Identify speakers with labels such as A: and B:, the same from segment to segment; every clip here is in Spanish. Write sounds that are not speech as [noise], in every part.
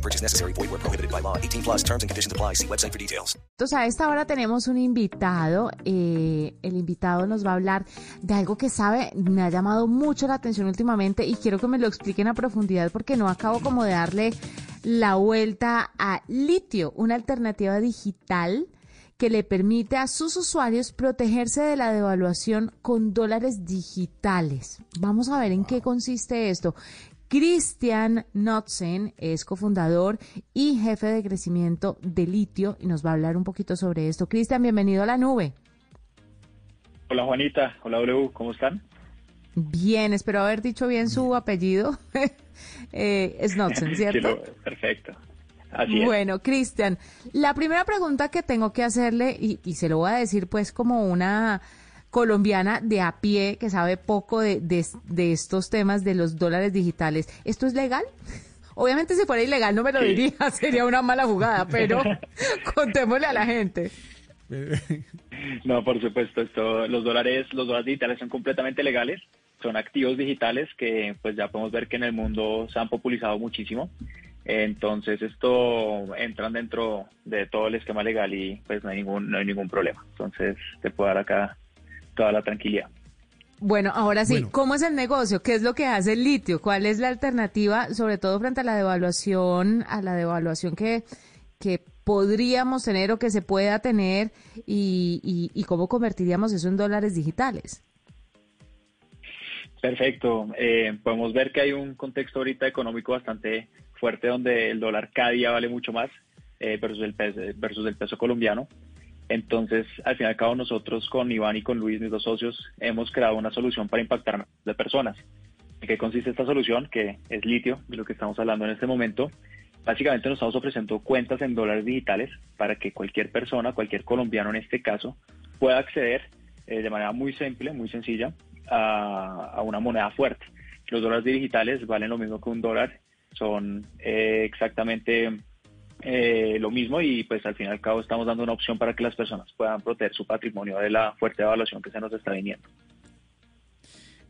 A: No purchase necessary. Void where prohibited by law. 18 plus terms and conditions apply. See website for details.
B: Entonces, a esta hora tenemos un invitado. Eh, el invitado nos va a hablar de algo que sabe, me ha llamado mucho la atención últimamente y quiero que me lo expliquen a profundidad porque no acabo como de darle la vuelta a litio, una alternativa digital que le permite a sus usuarios protegerse de la devaluación con dólares digitales. Vamos a ver en qué consiste esto. Christian Notzen es cofundador y jefe de crecimiento de litio y nos va a hablar un poquito sobre esto. Cristian, bienvenido a la nube.
C: Hola Juanita, hola W, ¿cómo están?
B: Bien, espero haber dicho bien su apellido. [laughs] eh, es [laughs] ¿cierto?
C: Perfecto. Así
B: bueno, Cristian, la primera pregunta que tengo que hacerle, y, y se lo voy a decir pues como una colombiana de a pie que sabe poco de, de, estos temas de los dólares digitales. ¿Esto es legal? Obviamente si fuera ilegal no me lo diría, [laughs] sería una mala jugada, pero [laughs] contémosle a la gente.
C: No, por supuesto, esto, los dólares, los dólares digitales son completamente legales, son activos digitales que pues ya podemos ver que en el mundo se han popularizado muchísimo. Entonces esto entran dentro de todo el esquema legal y pues no hay ningún, no hay ningún problema. Entonces te puedo dar acá toda la tranquilidad.
B: Bueno, ahora sí, ¿cómo es el negocio? ¿Qué es lo que hace el litio? ¿Cuál es la alternativa, sobre todo frente a la devaluación, a la devaluación que, que podríamos tener o que se pueda tener y, y, cómo convertiríamos eso en dólares digitales?
C: Perfecto. Eh, podemos ver que hay un contexto ahorita económico bastante fuerte donde el dólar cada día vale mucho más eh, versus, el peso, versus el peso colombiano. Entonces, al fin y al cabo, nosotros con Iván y con Luis, mis dos socios, hemos creado una solución para impactar de personas. ¿En qué consiste esta solución? Que es litio, de lo que estamos hablando en este momento. Básicamente nos estamos ofreciendo cuentas en dólares digitales para que cualquier persona, cualquier colombiano en este caso, pueda acceder eh, de manera muy simple, muy sencilla, a, una moneda fuerte. Los dólares digitales valen lo mismo que un dólar, son eh, exactamente eh, lo mismo y pues al fin y al cabo estamos dando una opción para que las personas puedan proteger su patrimonio de la fuerte evaluación que se nos está viniendo.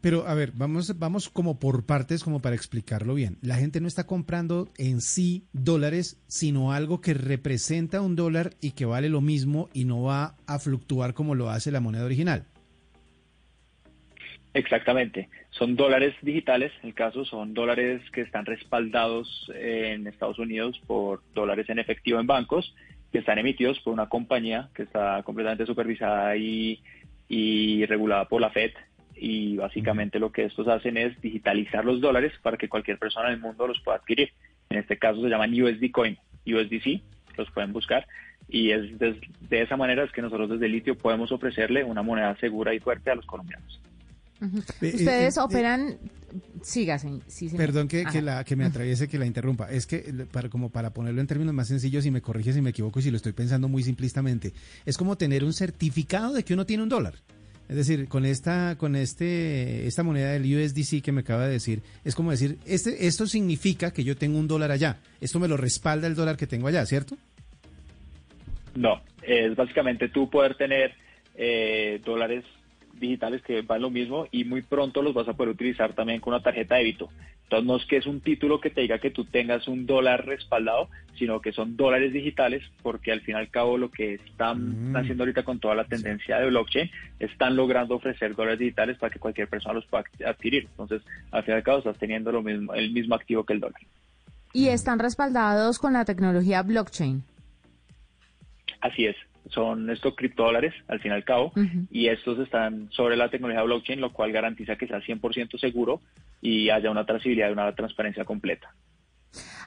D: Pero a ver, vamos, vamos como por partes, como para explicarlo bien. La gente no está comprando en sí dólares, sino algo que representa un dólar y que vale lo mismo y no va a fluctuar como lo hace la moneda original.
C: Exactamente. Son dólares digitales, en el caso son dólares que están respaldados en Estados Unidos por dólares en efectivo en bancos, que están emitidos por una compañía que está completamente supervisada y, y regulada por la Fed. Y básicamente lo que estos hacen es digitalizar los dólares para que cualquier persona en el mundo los pueda adquirir. En este caso se llaman USD Coin, USDC, los pueden buscar. Y es de, de esa manera es que nosotros desde Litio podemos ofrecerle una moneda segura y fuerte a los colombianos.
B: Ustedes operan, síganse.
D: Perdón que, la, que me atraviese, que la interrumpa. Es que, para, como para ponerlo en términos más sencillos, y me corrige si me equivoco y si lo estoy pensando muy simplistamente, es como tener un certificado de que uno tiene un dólar. Es decir, con esta, con este, esta moneda del USDC que me acaba de decir, es como decir, este, esto significa que yo tengo un dólar allá. Esto me lo respalda el dólar que tengo allá, ¿cierto?
C: No, es básicamente tú poder tener eh, dólares digitales que van lo mismo y muy pronto los vas a poder utilizar también con una tarjeta de débito. Entonces no es que es un título que te diga que tú tengas un dólar respaldado, sino que son dólares digitales, porque al fin y al cabo lo que están mm. haciendo ahorita con toda la tendencia de blockchain, están logrando ofrecer dólares digitales para que cualquier persona los pueda adquirir. Entonces, al fin y al cabo estás teniendo lo mismo, el mismo activo que el dólar.
B: Y están respaldados con la tecnología blockchain.
C: Así es son estos criptodólares al fin y al cabo y estos están sobre la tecnología blockchain, lo cual garantiza que sea 100% seguro y haya una trazabilidad y una transparencia completa.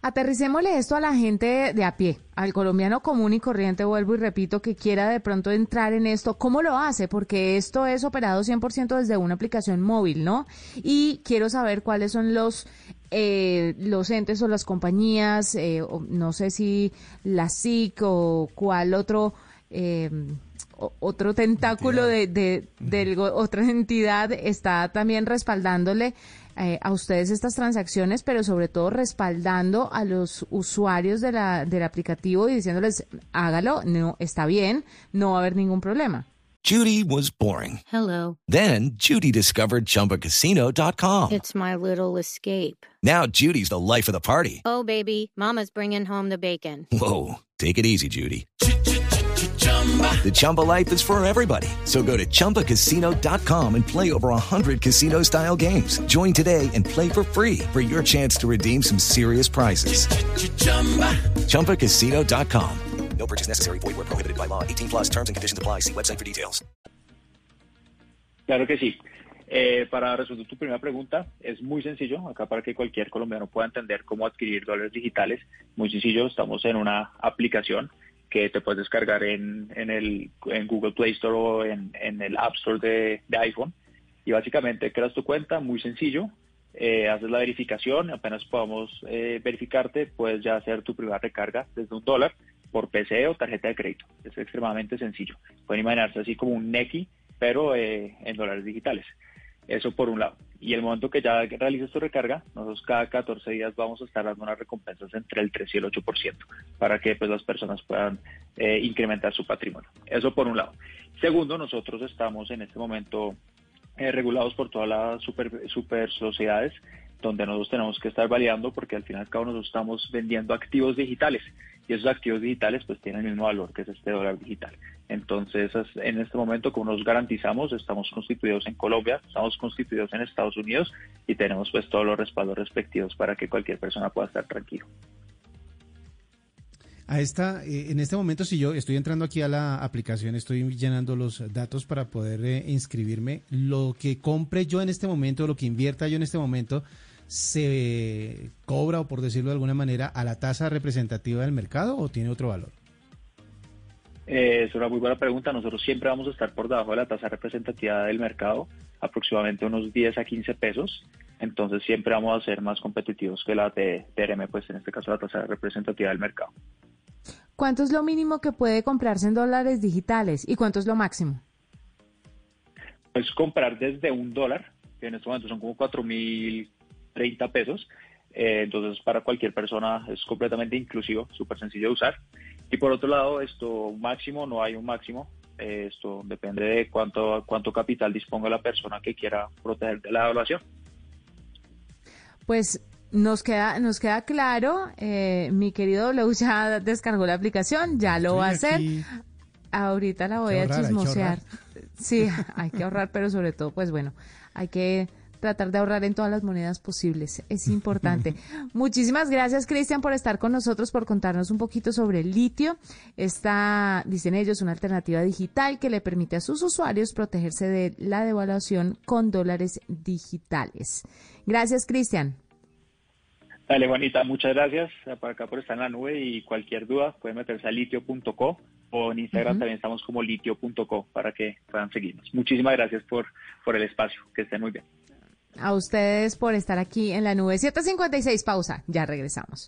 B: Aterricémosle esto a la gente de a pie, al colombiano común y corriente, vuelvo y repito, que quiera de pronto entrar en esto. ¿Cómo lo hace? Porque esto es operado 100% desde una aplicación móvil, ¿no? Y quiero saber cuáles son los eh, los entes o las compañías, eh, no sé si la SIC o cuál otro eh, otro tentáculo de, de, otra entidad está también respaldándole eh, a ustedes estas transacciones, pero sobre todo respaldando a los usuarios de la, del aplicativo y diciéndoles, hágalo, no, está bien, no va a haber ningún problema.
A: Judy was boring.
E: Hello.
A: Then Judy discovered chumbacasino.com.
E: It's my little escape.
A: Now Judy's the life of the party.
E: Oh, baby, mama's bringing home the bacon.
A: Whoa, take it easy, Judy. The Chumba life is for everybody. So go to ChumbaCasino.com and play over 100 casino style games. Join today and play for free for your chance to redeem some serious prizes. Ch-ch-chumba. ChumbaCasino.com. No purchase necessary. Void where prohibited by law. 18 plus terms and conditions apply. See website for details.
C: Claro que sí. Eh, para resolver tu primera pregunta, es muy sencillo. Acá para que cualquier colombiano pueda entender cómo adquirir dólares digitales, muy sencillo. Estamos en una aplicación que te puedes descargar en, en, el, en Google Play Store o en, en el App Store de, de, iPhone. Y básicamente creas tu cuenta, muy sencillo, eh, haces la verificación, apenas podamos eh, verificarte, puedes ya hacer tu primera recarga desde un dólar por PC o tarjeta de crédito. Es extremadamente sencillo. Pueden imaginarse así como un Neki, pero eh, en dólares digitales. Eso por un lado. Y el momento que ya realices tu recarga, nosotros cada 14 días vamos a estar dando unas recompensas entre el 3 y el 8% para que pues, las personas puedan eh, incrementar su patrimonio. Eso por un lado. Segundo, nosotros estamos en este momento eh, regulados por todas las super, sociedades donde nosotros tenemos que estar validando porque al final cada uno nosotros estamos vendiendo activos digitales y esos activos digitales pues tienen el mismo valor que es este dólar digital. Entonces, en este momento, como nos garantizamos, estamos constituidos en Colombia, estamos constituidos en Estados Unidos y tenemos pues todos los respaldos respectivos para que cualquier persona pueda estar tranquilo.
D: A esta, eh, en este momento, si yo estoy entrando aquí a la aplicación, estoy llenando los datos para poder eh, inscribirme, lo que compre yo en este momento, lo que invierta yo en este momento, se cobra, o por decirlo de alguna manera, a la tasa representativa del mercado o tiene otro valor?
C: Eh, es una muy buena pregunta. Nosotros siempre vamos a estar por debajo de la tasa representativa del mercado, aproximadamente unos 10 a 15 pesos. Entonces siempre vamos a ser más competitivos que la de TRM, pues en este caso la tasa representativa del mercado.
B: ¿Cuánto es lo mínimo que puede comprarse en dólares digitales y cuánto es lo máximo?
C: Pues comprar desde un dólar, que en este momento son como 4.030 pesos. Eh, entonces para cualquier persona es completamente inclusivo, súper sencillo de usar. Y por otro lado, esto máximo, no hay un máximo. Eh, esto depende de cuánto, cuánto capital disponga la persona que quiera proteger de la evaluación.
B: Pues nos queda, nos queda claro, eh, mi querido W ya descargó la aplicación, ya lo va a hacer. Ahorita la voy a chismosear. Sí, hay que ahorrar, pero sobre todo, pues bueno, hay que tratar de ahorrar en todas las monedas posibles. Es [laughs] importante. Muchísimas gracias, Cristian, por estar con nosotros, por contarnos un poquito sobre el litio. Esta, dicen ellos, una alternativa digital que le permite a sus usuarios protegerse de la devaluación con dólares digitales. Gracias, Cristian.
C: Dale, Juanita, muchas gracias para acá por estar en la nube y cualquier duda pueden meterse a litio.co o en Instagram también estamos como litio.co para que puedan seguirnos. Muchísimas gracias por, por el espacio, que estén muy bien.
B: A ustedes por estar aquí en la nube 756. Pausa, ya regresamos.